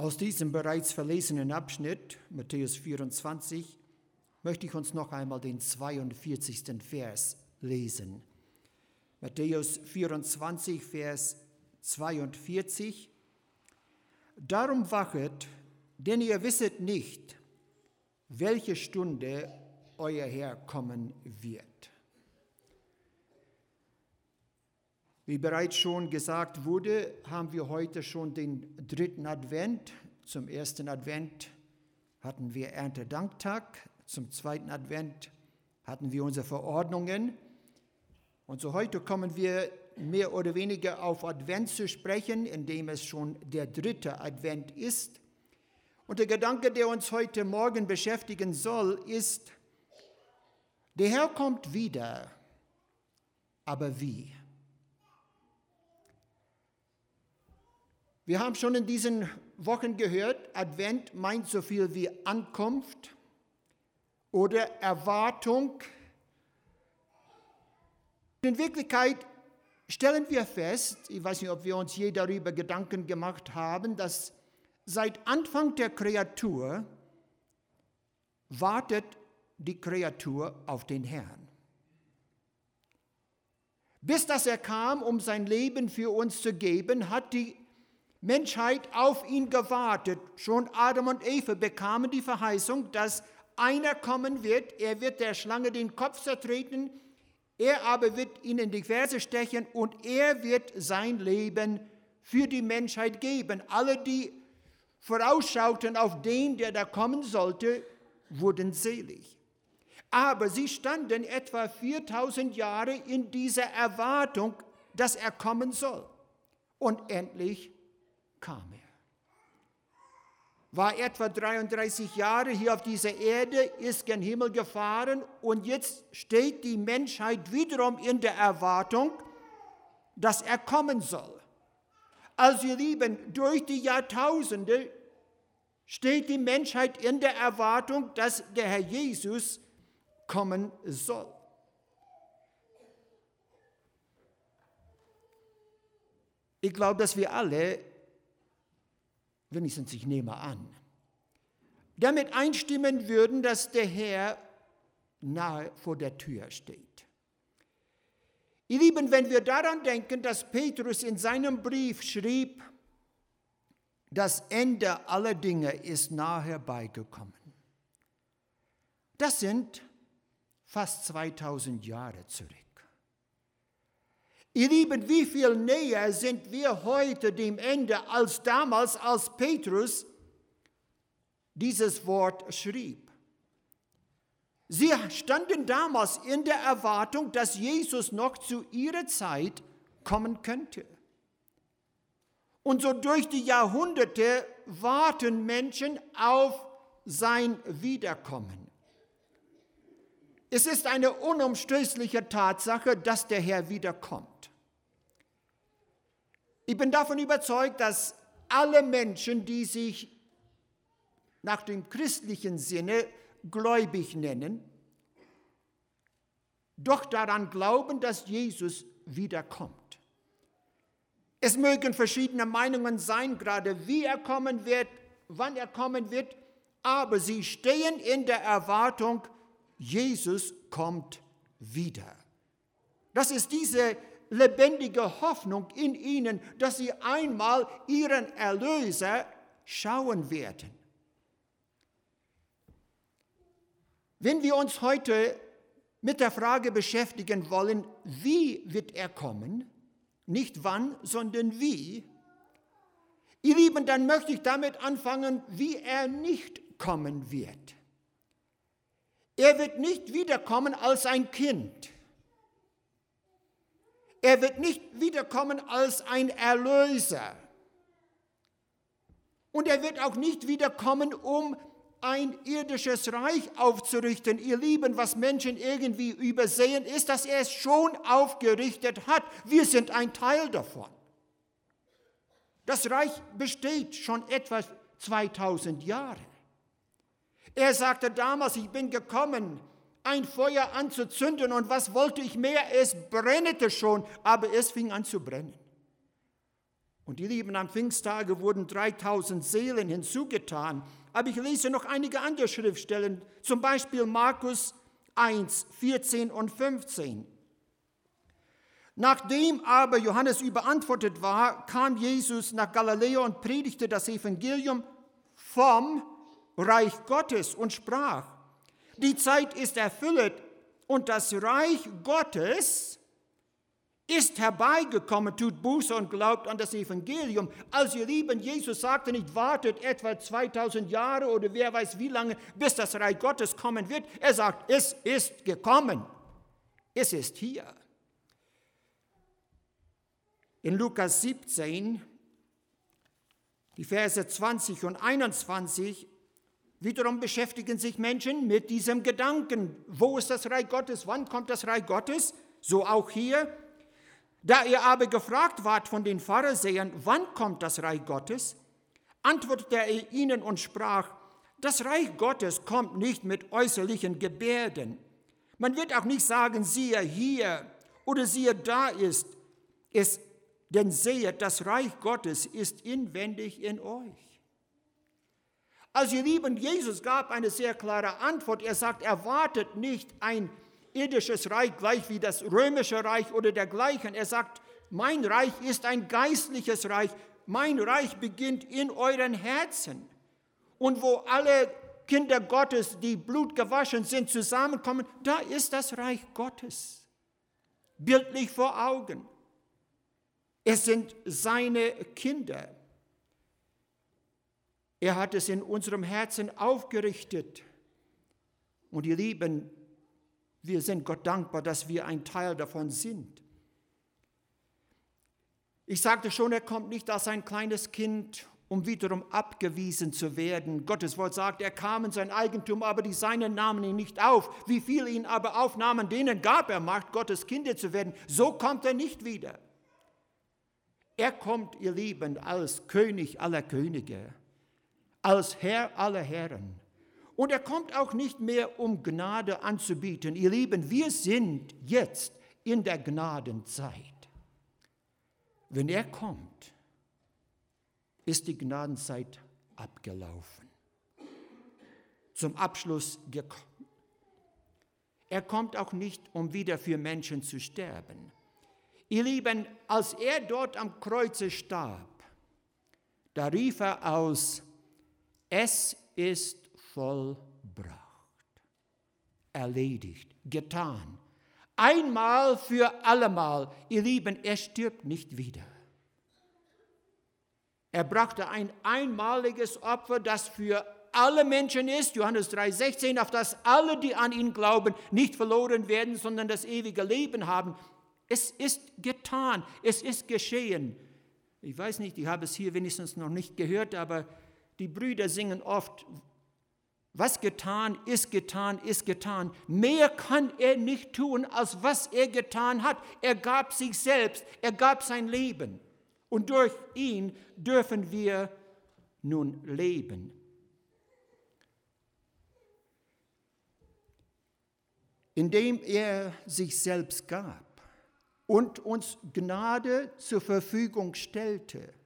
Aus diesem bereits verlesenen Abschnitt, Matthäus 24, möchte ich uns noch einmal den 42. Vers lesen. Matthäus 24, Vers 42. Darum wachet, denn ihr wisset nicht, welche Stunde euer Herr kommen wird. Wie bereits schon gesagt wurde, haben wir heute schon den dritten Advent. Zum ersten Advent hatten wir Erntedanktag, zum zweiten Advent hatten wir unsere Verordnungen. Und so heute kommen wir mehr oder weniger auf Advent zu sprechen, indem es schon der dritte Advent ist. Und der Gedanke, der uns heute Morgen beschäftigen soll, ist, der Herr kommt wieder, aber wie? Wir haben schon in diesen Wochen gehört, Advent meint so viel wie Ankunft oder Erwartung. In Wirklichkeit stellen wir fest, ich weiß nicht, ob wir uns je darüber Gedanken gemacht haben, dass seit Anfang der Kreatur wartet die Kreatur auf den Herrn. Bis dass er kam, um sein Leben für uns zu geben, hat die Menschheit auf ihn gewartet. Schon Adam und Eva bekamen die Verheißung, dass einer kommen wird, er wird der Schlange den Kopf zertreten, er aber wird ihnen in die Ferse stechen und er wird sein Leben für die Menschheit geben. Alle, die vorausschauten auf den, der da kommen sollte, wurden selig. Aber sie standen etwa 4000 Jahre in dieser Erwartung, dass er kommen soll. Und endlich kam er. War etwa 33 Jahre hier auf dieser Erde, ist gen Himmel gefahren und jetzt steht die Menschheit wiederum in der Erwartung, dass er kommen soll. Also ihr Lieben, durch die Jahrtausende steht die Menschheit in der Erwartung, dass der Herr Jesus kommen soll. Ich glaube, dass wir alle wenigstens ich nehme an, damit einstimmen würden, dass der Herr nahe vor der Tür steht. Ihr Lieben, wenn wir daran denken, dass Petrus in seinem Brief schrieb, das Ende aller Dinge ist nahe herbeigekommen. Das sind fast 2000 Jahre zurück. Ihr Lieben, wie viel näher sind wir heute dem Ende als damals, als Petrus dieses Wort schrieb. Sie standen damals in der Erwartung, dass Jesus noch zu ihrer Zeit kommen könnte. Und so durch die Jahrhunderte warten Menschen auf sein Wiederkommen. Es ist eine unumstößliche Tatsache, dass der Herr wiederkommt. Ich bin davon überzeugt, dass alle Menschen, die sich nach dem christlichen Sinne gläubig nennen, doch daran glauben, dass Jesus wiederkommt. Es mögen verschiedene Meinungen sein, gerade wie er kommen wird, wann er kommen wird, aber sie stehen in der Erwartung, Jesus kommt wieder. Das ist diese lebendige Hoffnung in ihnen, dass sie einmal ihren Erlöser schauen werden. Wenn wir uns heute mit der Frage beschäftigen wollen, wie wird er kommen, nicht wann, sondern wie, ihr Lieben, dann möchte ich damit anfangen, wie er nicht kommen wird. Er wird nicht wiederkommen als ein Kind. Er wird nicht wiederkommen als ein Erlöser. Und er wird auch nicht wiederkommen, um ein irdisches Reich aufzurichten. Ihr Lieben, was Menschen irgendwie übersehen, ist, dass er es schon aufgerichtet hat. Wir sind ein Teil davon. Das Reich besteht schon etwa 2000 Jahre. Er sagte damals, ich bin gekommen, ein Feuer anzuzünden und was wollte ich mehr? Es brennete schon, aber es fing an zu brennen. Und die Lieben, am Pfingsttage wurden 3000 Seelen hinzugetan. Aber ich lese noch einige andere Schriftstellen, zum Beispiel Markus 1, 14 und 15. Nachdem aber Johannes überantwortet war, kam Jesus nach Galiläa und predigte das Evangelium vom Reich Gottes und sprach, die Zeit ist erfüllt und das Reich Gottes ist herbeigekommen, tut Buße und glaubt an das Evangelium. Also ihr Lieben, Jesus sagte nicht, wartet etwa 2000 Jahre oder wer weiß wie lange, bis das Reich Gottes kommen wird. Er sagt, es ist gekommen. Es ist hier. In Lukas 17, die Verse 20 und 21, wiederum beschäftigen sich Menschen mit diesem Gedanken. Wo ist das Reich Gottes? Wann kommt das Reich Gottes? So auch hier. Da ihr aber gefragt wart von den Pharisäern, wann kommt das Reich Gottes, antwortete er ihnen und sprach, das Reich Gottes kommt nicht mit äußerlichen Gebärden. Man wird auch nicht sagen, siehe hier oder siehe da ist es, denn sehet, das Reich Gottes ist inwendig in euch. Also ihr Lieben, Jesus gab eine sehr klare Antwort. Er sagt, erwartet nicht ein irdisches Reich gleich wie das römische Reich oder dergleichen. Er sagt, mein Reich ist ein geistliches Reich. Mein Reich beginnt in euren Herzen. Und wo alle Kinder Gottes, die blutgewaschen sind, zusammenkommen, da ist das Reich Gottes. Bildlich vor Augen. Es sind seine Kinder. Er hat es in unserem Herzen aufgerichtet. Und ihr Lieben, wir sind Gott dankbar, dass wir ein Teil davon sind. Ich sagte schon, er kommt nicht als ein kleines Kind, um wiederum abgewiesen zu werden. Gottes Wort sagt, er kam in sein Eigentum, aber die Seinen nahmen ihn nicht auf. Wie viele ihn aber aufnahmen, denen gab er Macht, Gottes Kinder zu werden. So kommt er nicht wieder. Er kommt, ihr Lieben, als König aller Könige, als Herr aller Herren. Und er kommt auch nicht mehr, um Gnade anzubieten. Ihr Lieben, wir sind jetzt in der Gnadenzeit. Wenn er kommt, ist die Gnadenzeit abgelaufen. Zum Abschluss gekommen. Er kommt auch nicht, um wieder für Menschen zu sterben. Ihr Lieben, als er dort am Kreuze starb, da rief er aus, es ist vollbracht, erledigt, getan. Einmal für allemal, ihr Lieben, er stirbt nicht wieder. Er brachte ein einmaliges Opfer, das für alle Menschen ist, Johannes 3,16, auf das alle, die an ihn glauben, nicht verloren werden, sondern das ewige Leben haben. Es ist getan, es ist geschehen. Ich weiß nicht, ich habe es hier wenigstens noch nicht gehört, aber die Brüder singen oft, was getan, ist getan, ist getan. Mehr kann er nicht tun, als was er getan hat. Er gab sich selbst, er gab sein Leben. Und durch ihn dürfen wir nun leben. Indem er sich selbst gab und uns Gnade zur Verfügung stellte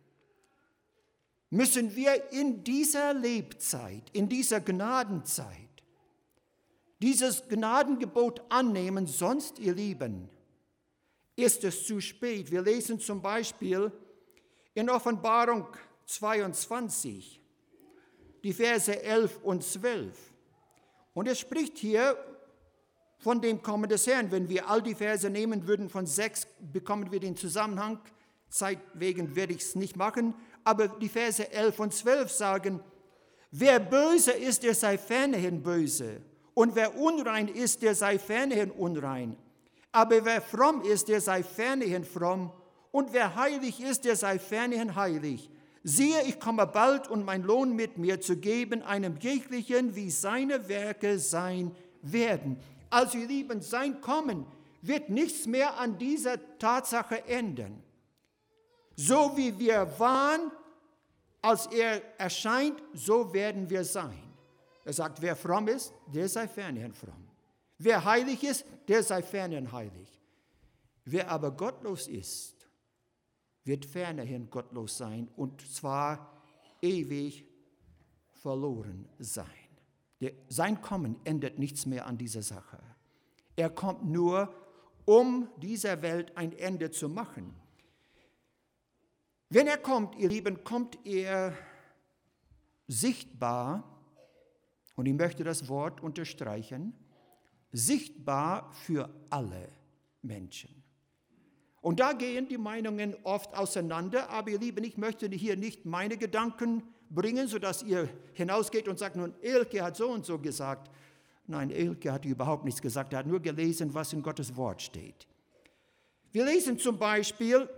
müssen wir in dieser Lebzeit, in dieser Gnadenzeit, dieses Gnadengebot annehmen, sonst, ihr Lieben, ist es zu spät. Wir lesen zum Beispiel in Offenbarung 22, die Verse 11 und 12. Und es spricht hier von dem Kommen des Herrn. Wenn wir all die Verse nehmen würden von 6, bekommen wir den Zusammenhang. Zeit wegen werde ich es nicht machen aber die Verse 11 und 12 sagen, wer böse ist, der sei fernerhin böse. Und wer unrein ist, der sei fernerhin unrein. Aber wer fromm ist, der sei fernerhin fromm. Und wer heilig ist, der sei fernerhin heilig. Siehe, ich komme bald, um mein Lohn mit mir zu geben, einem jeglichen, wie seine Werke sein werden. Also, ihr Lieben, sein Kommen wird nichts mehr an dieser Tatsache ändern. So wie wir waren, als er erscheint, so werden wir sein. Er sagt, wer fromm ist, der sei fernerhin fromm. Wer heilig ist, der sei fernerhin heilig. Wer aber gottlos ist, wird fernerhin gottlos sein und zwar ewig verloren sein. Sein Kommen ändert nichts mehr an dieser Sache. Er kommt nur, um dieser Welt ein Ende zu machen. Wenn er kommt, ihr Lieben, kommt er sichtbar, und ich möchte das Wort unterstreichen, sichtbar für alle Menschen. Und da gehen die Meinungen oft auseinander, aber ihr Lieben, ich möchte hier nicht meine Gedanken bringen, sodass ihr hinausgeht und sagt, nun, Elke hat so und so gesagt. Nein, Elke hat überhaupt nichts gesagt, er hat nur gelesen, was in Gottes Wort steht. Wir lesen zum Beispiel,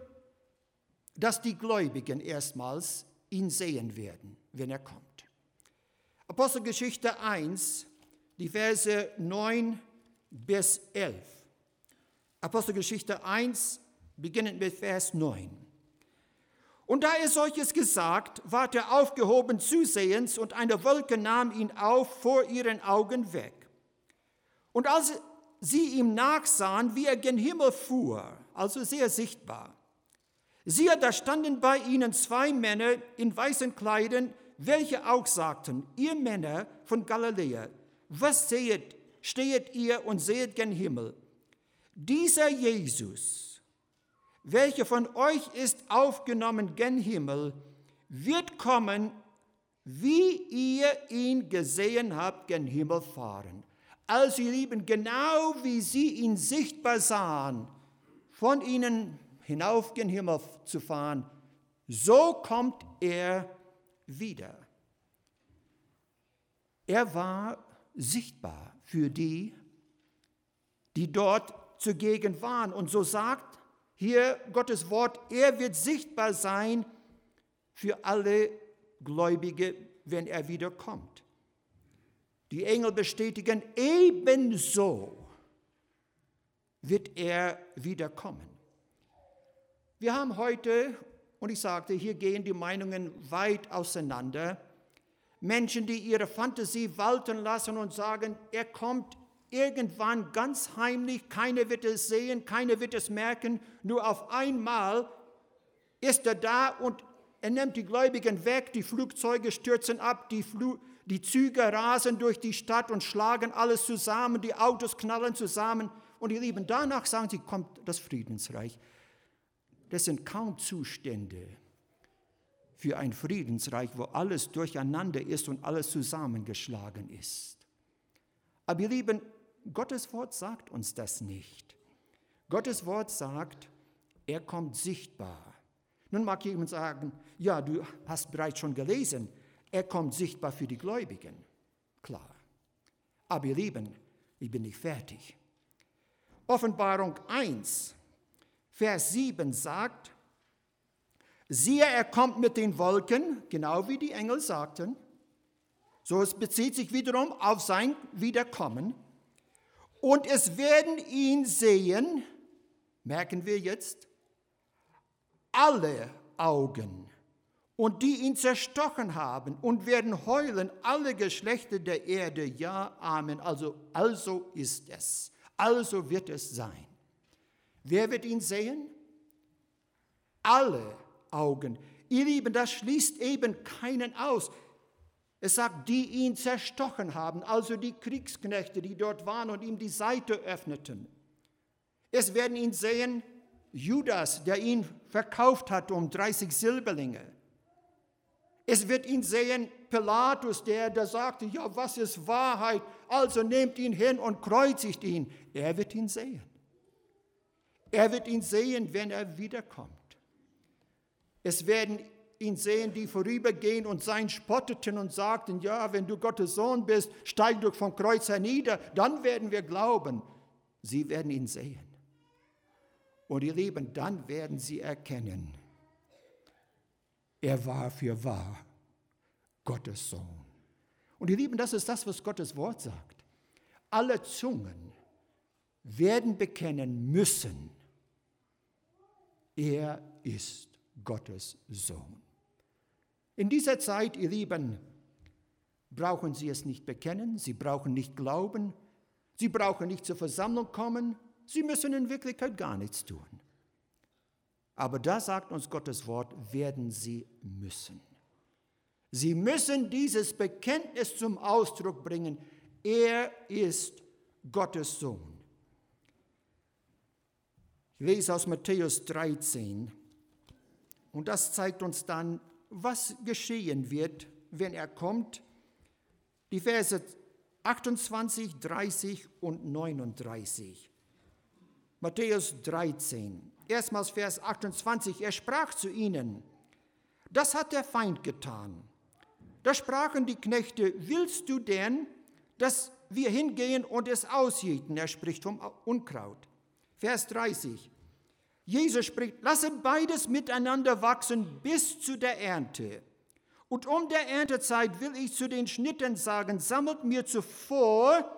dass die Gläubigen erstmals ihn sehen werden, wenn er kommt. Apostelgeschichte 1, die Verse 9 bis 11. Apostelgeschichte 1, beginnend mit Vers 9. Und da er solches gesagt, ward er aufgehoben zusehends, und eine Wolke nahm ihn auf vor ihren Augen weg. Und als sie ihm nachsahen, wie er gen Himmel fuhr, also sehr sichtbar, siehe, da standen bei ihnen zwei Männer in weißen Kleidern, welche auch sagten, ihr Männer von Galiläa, was seht, stehet ihr und seht gen Himmel? Dieser Jesus, welcher von euch ist aufgenommen gen Himmel, wird kommen, wie ihr ihn gesehen habt, gen Himmel fahren. Also ihr Lieben, genau wie sie ihn sichtbar sahen, von ihnen hinauf gen Himmel zu fahren, so kommt er wieder. Er war sichtbar für die, die dort zugegen waren. Und so sagt hier Gottes Wort, er wird sichtbar sein für alle Gläubige, wenn er wiederkommt. Die Engel bestätigen, ebenso wird er wiederkommen. Wir haben heute und ich sagte, hier gehen die Meinungen weit auseinander. Menschen, die ihre Fantasie walten lassen und sagen, er kommt irgendwann ganz heimlich, keiner wird es sehen, keiner wird es merken, nur auf einmal ist er da und er nimmt die Gläubigen weg, die Flugzeuge stürzen ab, die, Flu die Züge rasen durch die Stadt und schlagen alles zusammen, die Autos knallen zusammen und ihr Lieben, danach sagen sie, kommt das Friedensreich. Das sind kaum Zustände für ein Friedensreich, wo alles durcheinander ist und alles zusammengeschlagen ist. Aber ihr Lieben, Gottes Wort sagt uns das nicht. Gottes Wort sagt, er kommt sichtbar. Nun mag jemand sagen, ja, du hast bereits schon gelesen, er kommt sichtbar für die Gläubigen. Klar. Aber ihr Lieben, ich bin nicht fertig. Offenbarung 1 Vers 7 sagt, siehe, er kommt mit den Wolken, genau wie die Engel sagten. So es bezieht sich wiederum auf sein Wiederkommen. Und es werden ihn sehen, merken wir jetzt, alle Augen und die ihn zerstochen haben und werden heulen alle Geschlechter der Erde. Ja, Amen. Also, also ist es. Also wird es sein. Wer wird ihn sehen? Alle Augen. Ihr Lieben, das schließt eben keinen aus. Es sagt, die ihn zerstochen haben, also die Kriegsknechte, die dort waren und ihm die Seite öffneten. Es werden ihn sehen, Judas, der ihn verkauft hat um 30 Silberlinge. Es wird ihn sehen, Pilatus, der, der sagte, ja, was ist Wahrheit? Also nehmt ihn hin und kreuzigt ihn. Er wird ihn sehen. Er wird ihn sehen, wenn er wiederkommt. Es werden ihn sehen, die vorübergehen und sein spotteten und sagten, ja, wenn du Gottes Sohn bist, steig durch vom Kreuz hernieder, dann werden wir glauben. Sie werden ihn sehen. Und ihr Lieben, dann werden sie erkennen, er war für wahr Gottes Sohn. Und ihr Lieben, das ist das, was Gottes Wort sagt. Alle Zungen werden bekennen müssen, er ist Gottes Sohn. In dieser Zeit, ihr Lieben, brauchen Sie es nicht bekennen, Sie brauchen nicht glauben, Sie brauchen nicht zur Versammlung kommen, Sie müssen in Wirklichkeit gar nichts tun. Aber da sagt uns Gottes Wort, werden sie müssen. Sie müssen dieses Bekenntnis zum Ausdruck bringen. Er ist Gottes Sohn. Ich lese aus Matthäus 13 und das zeigt uns dann, was geschehen wird, wenn er kommt. Die Verse 28, 30 und 39. Matthäus 13. Erstmals Vers 28. Er sprach zu ihnen, das hat der Feind getan. Da sprachen die Knechte, willst du denn, dass wir hingehen und es ausjäten? Er spricht vom Unkraut. Vers 30. Jesus spricht, lasset beides miteinander wachsen bis zu der Ernte. Und um der Erntezeit will ich zu den Schnitten sagen, sammelt mir zuvor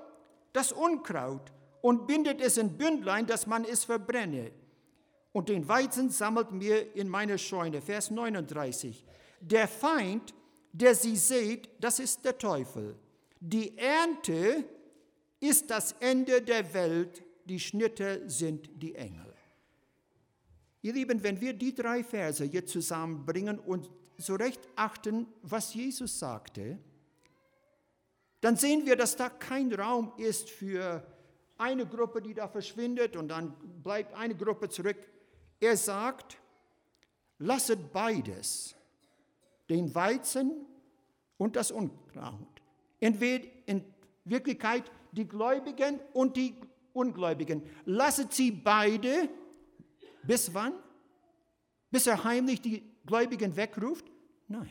das Unkraut und bindet es in Bündlein, dass man es verbrenne. Und den Weizen sammelt mir in meine Scheune. Vers 39. Der Feind, der sie seht, das ist der Teufel. Die Ernte ist das Ende der Welt, die Schnitte sind die Engel. Ihr Lieben, wenn wir die drei Verse hier zusammenbringen und so recht achten, was Jesus sagte, dann sehen wir, dass da kein Raum ist für eine Gruppe, die da verschwindet und dann bleibt eine Gruppe zurück. Er sagt, lasset beides, den Weizen und das Unkraut. Entweder in Wirklichkeit die Gläubigen und die Ungläubigen. Lasset sie beide bis wann? Bis er heimlich die Gläubigen wegruft? Nein.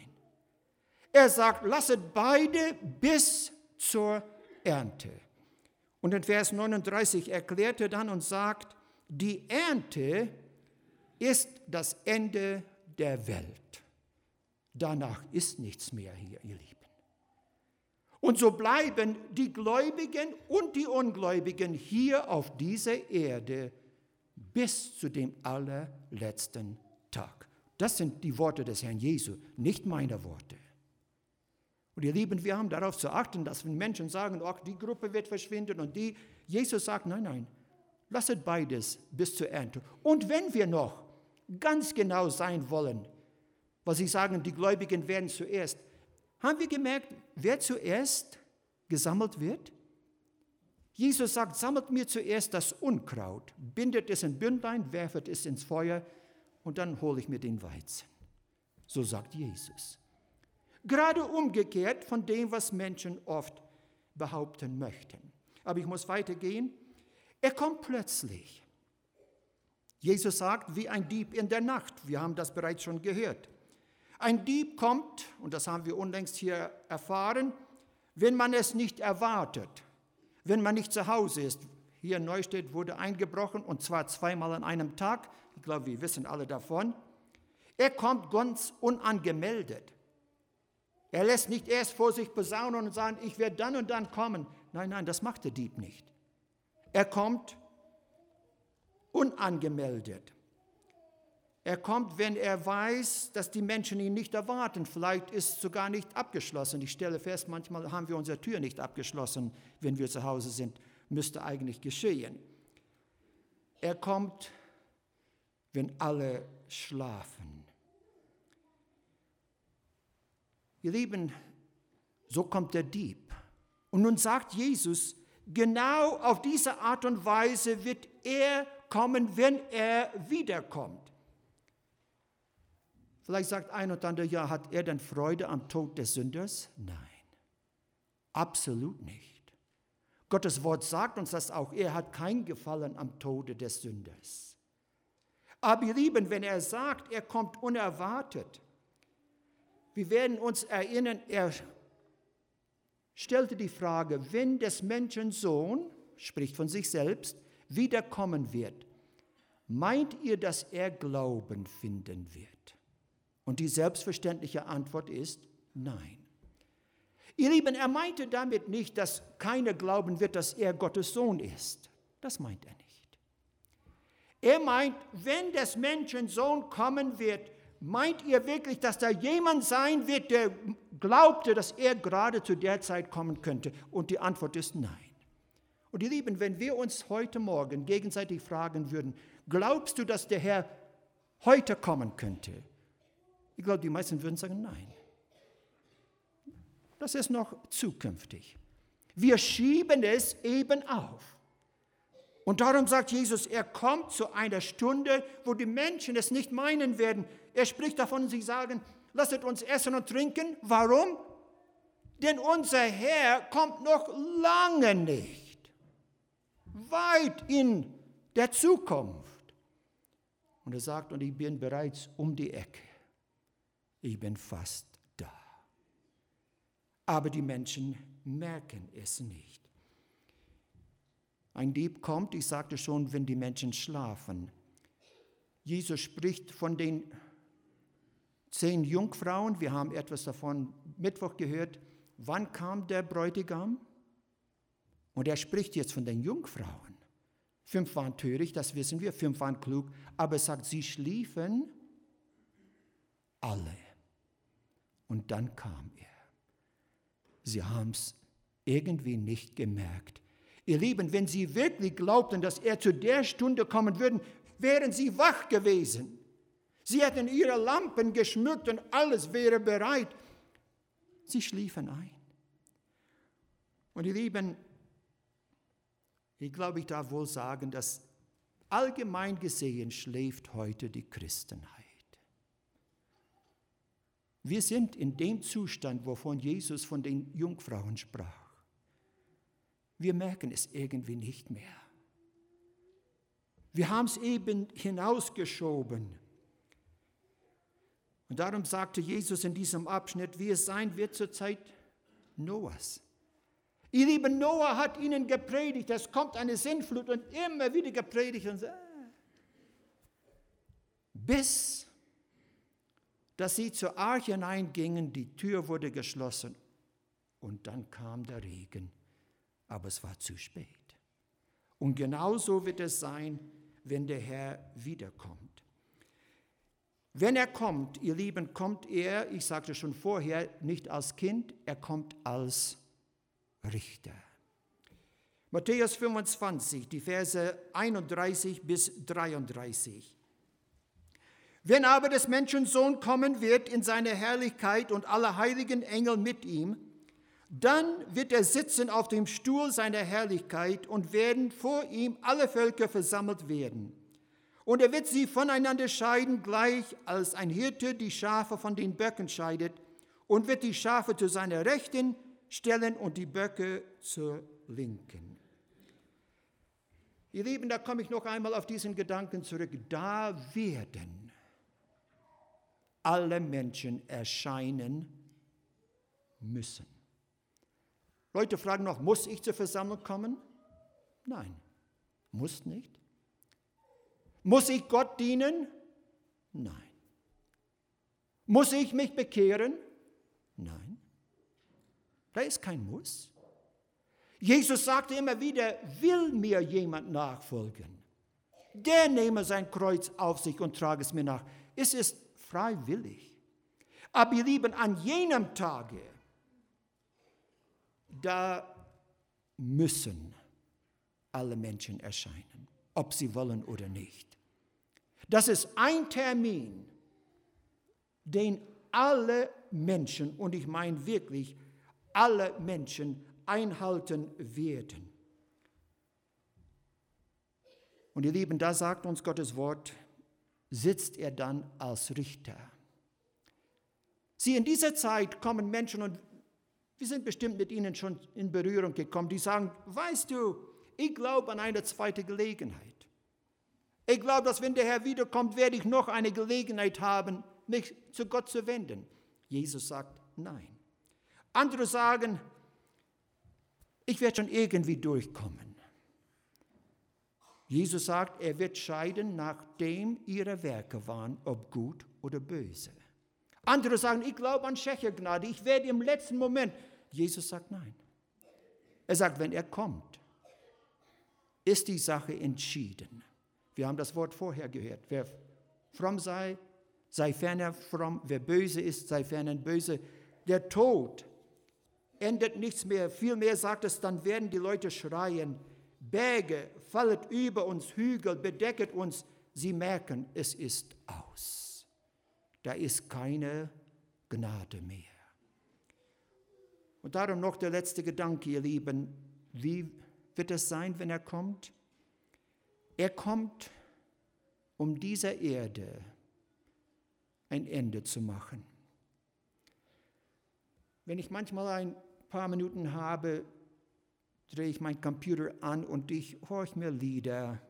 Er sagt, lasset beide bis zur Ernte. Und in Vers 39 erklärt er dann und sagt, die Ernte ist das Ende der Welt. Danach ist nichts mehr hier, ihr Lieben. Und so bleiben die Gläubigen und die Ungläubigen hier auf dieser Erde bis zu dem allerletzten Tag. Das sind die Worte des Herrn Jesu, nicht meine Worte. Und ihr Lieben, wir haben darauf zu achten, dass wenn Menschen sagen, oh, die Gruppe wird verschwinden und die, Jesus sagt, nein, nein, lasset beides bis zur Ernte. Und wenn wir noch ganz genau sein wollen, weil sie sagen, die Gläubigen werden zuerst, haben wir gemerkt, wer zuerst gesammelt wird? Jesus sagt, sammelt mir zuerst das Unkraut, bindet es in Bündlein, werfet es ins Feuer und dann hole ich mir den Weizen. So sagt Jesus. Gerade umgekehrt von dem, was Menschen oft behaupten möchten. Aber ich muss weitergehen. Er kommt plötzlich. Jesus sagt, wie ein Dieb in der Nacht. Wir haben das bereits schon gehört. Ein Dieb kommt, und das haben wir unlängst hier erfahren, wenn man es nicht erwartet wenn man nicht zu Hause ist. Hier in Neustadt wurde eingebrochen und zwar zweimal an einem Tag. Ich glaube, wir wissen alle davon. Er kommt ganz unangemeldet. Er lässt nicht erst vor sich posaunen und sagen, ich werde dann und dann kommen. Nein, nein, das macht der Dieb nicht. Er kommt unangemeldet. Er kommt, wenn er weiß, dass die Menschen ihn nicht erwarten. Vielleicht ist es sogar nicht abgeschlossen. Ich stelle fest, manchmal haben wir unsere Tür nicht abgeschlossen, wenn wir zu Hause sind. Müsste eigentlich geschehen. Er kommt, wenn alle schlafen. Ihr Lieben, so kommt der Dieb. Und nun sagt Jesus, genau auf diese Art und Weise wird er kommen, wenn er wiederkommt. Vielleicht sagt ein und andere, ja, hat er denn Freude am Tod des Sünders? Nein, absolut nicht. Gottes Wort sagt uns das auch, er hat kein Gefallen am Tode des Sünders. Aber ihr Lieben, wenn er sagt, er kommt unerwartet, wir werden uns erinnern, er stellte die Frage, wenn des Menschen Sohn, spricht von sich selbst, wiederkommen wird, meint ihr, dass er Glauben finden wird? Und die selbstverständliche Antwort ist nein. Ihr Lieben, er meinte damit nicht, dass keiner glauben wird, dass er Gottes Sohn ist. Das meint er nicht. Er meint, wenn des Menschen Sohn kommen wird, meint ihr wirklich, dass da jemand sein wird, der glaubte, dass er gerade zu der Zeit kommen könnte? Und die Antwort ist nein. Und ihr Lieben, wenn wir uns heute Morgen gegenseitig fragen würden, glaubst du, dass der Herr heute kommen könnte? Ich glaube, die meisten würden sagen, nein. Das ist noch zukünftig. Wir schieben es eben auf. Und darum sagt Jesus, er kommt zu einer Stunde, wo die Menschen es nicht meinen werden. Er spricht davon, sie sagen, lasset uns essen und trinken. Warum? Denn unser Herr kommt noch lange nicht. Weit in der Zukunft. Und er sagt, und ich bin bereits um die Ecke. Ich bin fast da. Aber die Menschen merken es nicht. Ein Dieb kommt, ich sagte schon, wenn die Menschen schlafen. Jesus spricht von den zehn Jungfrauen. Wir haben etwas davon Mittwoch gehört. Wann kam der Bräutigam? Und er spricht jetzt von den Jungfrauen. Fünf waren töricht, das wissen wir, fünf waren klug, aber er sagt, sie schliefen alle. Und dann kam er. Sie haben es irgendwie nicht gemerkt. Ihr Lieben, wenn Sie wirklich glaubten, dass er zu der Stunde kommen würde, wären Sie wach gewesen. Sie hätten ihre Lampen geschmückt und alles wäre bereit. Sie schliefen ein. Und ihr Lieben, ich glaube, ich darf wohl sagen, dass allgemein gesehen schläft heute die Christenheit. Wir sind in dem Zustand, wovon Jesus von den Jungfrauen sprach. Wir merken es irgendwie nicht mehr. Wir haben es eben hinausgeschoben. Und darum sagte Jesus in diesem Abschnitt, wie es sein wird zur Zeit Noahs. Ihr lieben Noah hat ihnen gepredigt, es kommt eine Sintflut und immer wieder gepredigt und so. Bis, dass sie zur Arche hineingingen, die Tür wurde geschlossen und dann kam der Regen aber es war zu spät. Und genauso wird es sein, wenn der Herr wiederkommt. Wenn er kommt, ihr Lieben, kommt er, ich sagte schon vorher, nicht als Kind, er kommt als Richter. Matthäus 25, die Verse 31 bis 33. Wenn aber des Menschensohn kommen wird in seine Herrlichkeit und alle heiligen Engel mit ihm, dann wird er sitzen auf dem Stuhl seiner Herrlichkeit und werden vor ihm alle Völker versammelt werden. Und er wird sie voneinander scheiden, gleich als ein Hirte die Schafe von den Böcken scheidet, und wird die Schafe zu seiner Rechten stellen und die Böcke zur Linken. Ihr Lieben, da komme ich noch einmal auf diesen Gedanken zurück. Da werden alle Menschen erscheinen müssen. Leute fragen noch, muss ich zur Versammlung kommen? Nein, muss nicht. Muss ich Gott dienen? Nein. Muss ich mich bekehren? Nein. Da ist kein Muss. Jesus sagte immer wieder, will mir jemand nachfolgen? Der nehme sein Kreuz auf sich und trage es mir nach. Es ist freiwillig. Aber ihr Lieben, an jenem Tage, da müssen alle Menschen erscheinen, ob sie wollen oder nicht. Das ist ein Termin, den alle Menschen, und ich meine wirklich alle Menschen, einhalten werden. Und ihr Lieben, da sagt uns Gottes Wort, sitzt er dann als Richter. Sie, in dieser Zeit kommen Menschen und wir sind bestimmt mit ihnen schon in Berührung gekommen, die sagen, weißt du, ich glaube an eine zweite Gelegenheit. Ich glaube, dass wenn der Herr wiederkommt, werde ich noch eine Gelegenheit haben, mich zu Gott zu wenden. Jesus sagt, nein. Andere sagen, ich werde schon irgendwie durchkommen. Jesus sagt, er wird scheiden, nachdem ihre Werke waren, ob gut oder böse. Andere sagen, ich glaube an Schächergnade, ich werde im letzten Moment. Jesus sagt nein. Er sagt, wenn er kommt, ist die Sache entschieden. Wir haben das Wort vorher gehört. Wer fromm sei, sei ferner fromm. Wer böse ist, sei ferner böse. Der Tod endet nichts mehr. Vielmehr sagt es, dann werden die Leute schreien, Berge fallet über uns, Hügel bedecket uns. Sie merken, es ist aus. da ist keine Gnade mehr. Und darum noch der letzte Gedanke, ihr Lieben. Wie wird es sein, wenn er kommt? Er kommt, um dieser Erde ein Ende zu machen. Wenn ich manchmal ein paar Minuten habe, drehe ich meinen Computer an und ich horche mir Lieder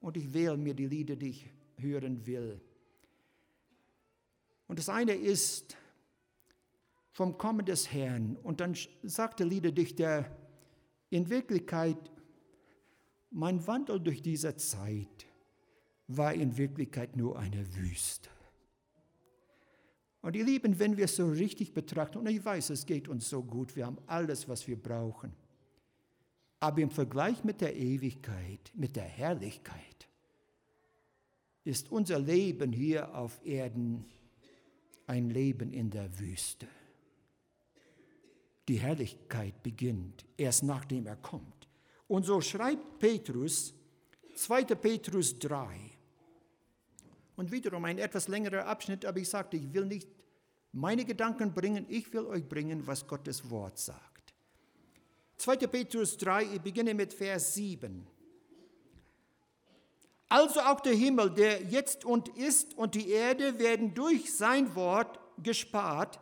und ich wähle mir die Lieder, die ich hören will. Und das eine ist vom Kommen des Herrn. Und dann sagt der Liederdichter, in Wirklichkeit, mein Wandel durch diese Zeit war in Wirklichkeit nur eine Wüste. Und ihr Lieben, wenn wir es so richtig betrachten, und ich weiß, es geht uns so gut, wir haben alles, was wir brauchen, aber im Vergleich mit der Ewigkeit, mit der Herrlichkeit, ist unser Leben hier auf Erden ein Leben in der Wüste. Die Herrlichkeit beginnt erst nachdem er kommt. Und so schreibt Petrus, 2. Petrus 3, und wiederum ein etwas längerer Abschnitt, aber ich sagte, ich will nicht meine Gedanken bringen, ich will euch bringen, was Gottes Wort sagt. 2. Petrus 3, ich beginne mit Vers 7. Also auch der Himmel, der jetzt und ist, und die Erde werden durch sein Wort gespart,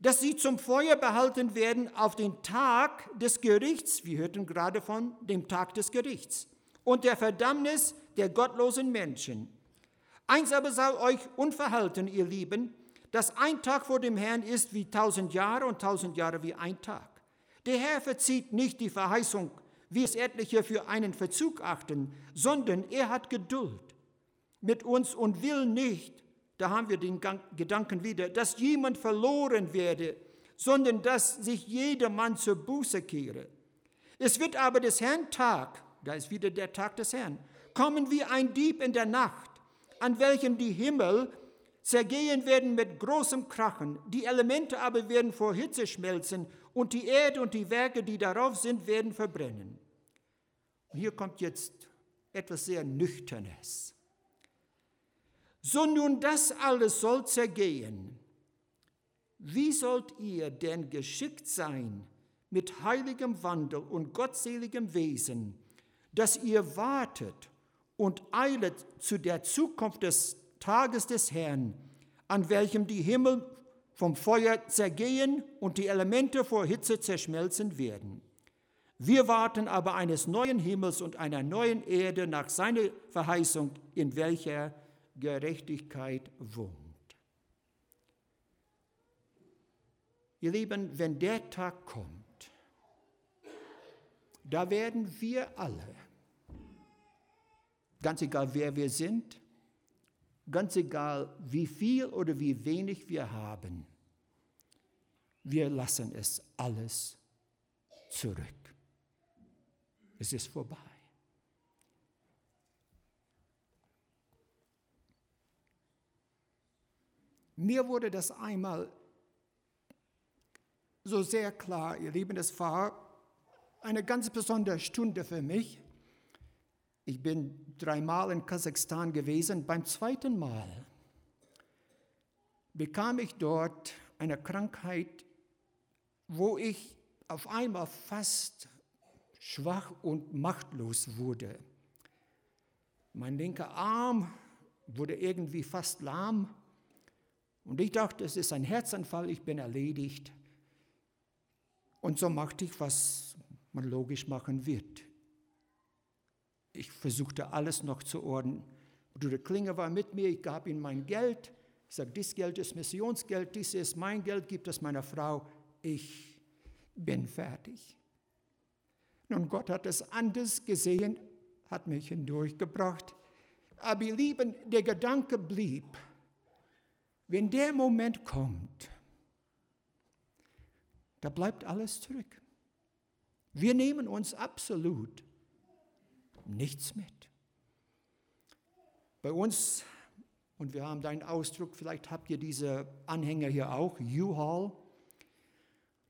dass sie zum Feuer behalten werden auf den Tag des Gerichts, wir hörten gerade von dem Tag des Gerichts, und der Verdammnis der gottlosen Menschen Eins aber sei euch unverhalten, ihr Lieben, dass ein Tag vor dem Herrn ist wie tausend Jahre und tausend Jahre wie ein Tag. Der Herr verzieht nicht die Verheißung, wie es etliche für einen Verzug achten, sondern er hat Geduld mit uns und will nicht, da haben wir den Gedanken wieder, dass jemand verloren werde, sondern dass sich jedermann zur Buße kehre. Es wird aber des Herrn Tag, da ist wieder der Tag des Herrn, kommen wie ein Dieb in der Nacht an welchem die Himmel zergehen werden mit großem Krachen, die Elemente aber werden vor Hitze schmelzen und die Erde und die Werke, die darauf sind, werden verbrennen. Und hier kommt jetzt etwas sehr Nüchternes. So nun das alles soll zergehen. Wie sollt ihr denn geschickt sein mit heiligem Wandel und gottseligem Wesen, dass ihr wartet und eilet zu der Zukunft des Tages des Herrn, an welchem die Himmel vom Feuer zergehen und die Elemente vor Hitze zerschmelzen werden. Wir warten aber eines neuen Himmels und einer neuen Erde nach seiner Verheißung, in welcher Gerechtigkeit wohnt. Ihr Lieben, wenn der Tag kommt, da werden wir alle Ganz egal, wer wir sind, ganz egal, wie viel oder wie wenig wir haben, wir lassen es alles zurück. Es ist vorbei. Mir wurde das einmal so sehr klar, ihr Lieben, es war eine ganz besondere Stunde für mich. Ich bin dreimal in Kasachstan gewesen. Beim zweiten Mal bekam ich dort eine Krankheit, wo ich auf einmal fast schwach und machtlos wurde. Mein linker Arm wurde irgendwie fast lahm und ich dachte, es ist ein Herzanfall, ich bin erledigt. Und so machte ich, was man logisch machen wird ich versuchte alles noch zu ordnen. Bruder Klinger war mit mir, ich gab ihm mein Geld. Ich sagte, dieses Geld ist Missionsgeld, dies ist mein Geld, gibt es meiner Frau. Ich bin fertig. Nun, Gott hat es anders gesehen, hat mich hindurchgebracht. Aber ihr Lieben, der Gedanke blieb, wenn der Moment kommt, da bleibt alles zurück. Wir nehmen uns absolut nichts mit. Bei uns, und wir haben deinen Ausdruck, vielleicht habt ihr diese Anhänger hier auch, U-Haul.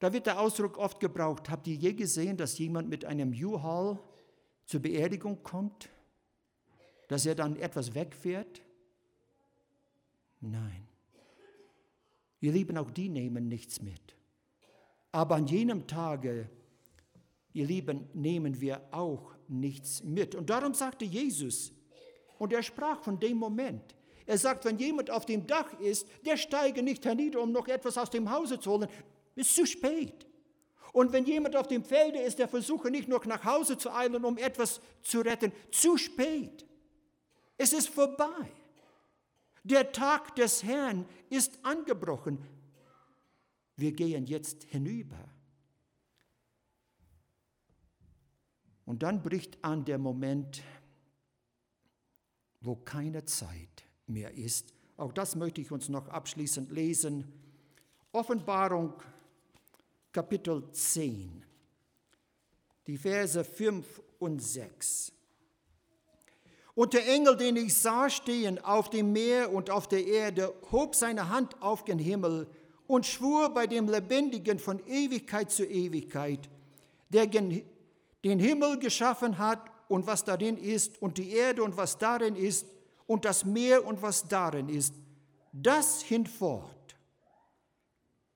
Da wird der Ausdruck oft gebraucht. Habt ihr je gesehen, dass jemand mit einem U-Haul zur Beerdigung kommt? Dass er dann etwas wegfährt? Nein. Ihr Lieben, auch die nehmen nichts mit. Aber an jenem Tage, ihr Lieben, nehmen wir auch nichts mit. Und darum sagte Jesus, und er sprach von dem Moment, er sagt, wenn jemand auf dem Dach ist, der steige nicht hernieder, um noch etwas aus dem Hause zu holen. Ist zu spät. Und wenn jemand auf dem Felde ist, der versuche nicht nur nach Hause zu eilen, um etwas zu retten, zu spät. Es ist vorbei. Der Tag des Herrn ist angebrochen. Wir gehen jetzt hinüber. Und dann bricht an der Moment, wo keine Zeit mehr ist. Auch das möchte ich uns noch abschließend lesen. Offenbarung Kapitel 10, die Verse 5 und 6. Und der Engel, den ich sah stehen auf dem Meer und auf der Erde, hob seine Hand auf den Himmel und schwur bei dem Lebendigen von Ewigkeit zu Ewigkeit, der den Himmel geschaffen hat und was darin ist, und die Erde und was darin ist, und das Meer und was darin ist, das hinfort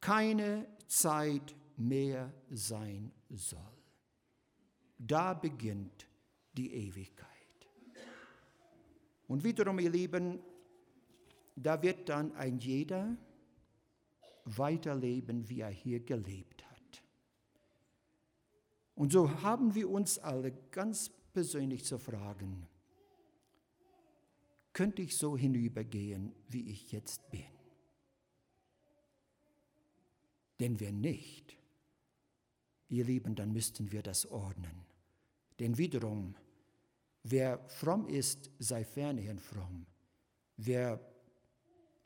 keine Zeit mehr sein soll. Da beginnt die Ewigkeit. Und wiederum, ihr Lieben, da wird dann ein jeder weiterleben, wie er hier gelebt. Und so haben wir uns alle ganz persönlich zu fragen, könnte ich so hinübergehen, wie ich jetzt bin? Denn wenn nicht, ihr Lieben, dann müssten wir das ordnen. Denn wiederum, wer fromm ist, sei fernerhin fromm. Wer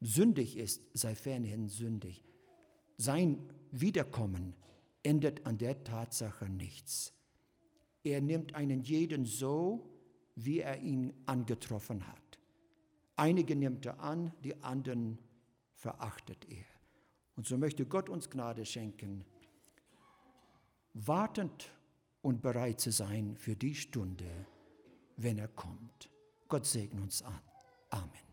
sündig ist, sei fernerhin sündig. Sein Wiederkommen ändert an der Tatsache nichts. Er nimmt einen jeden so, wie er ihn angetroffen hat. Einige nimmt er an, die anderen verachtet er. Und so möchte Gott uns Gnade schenken, wartend und bereit zu sein für die Stunde, wenn er kommt. Gott segne uns an. Amen.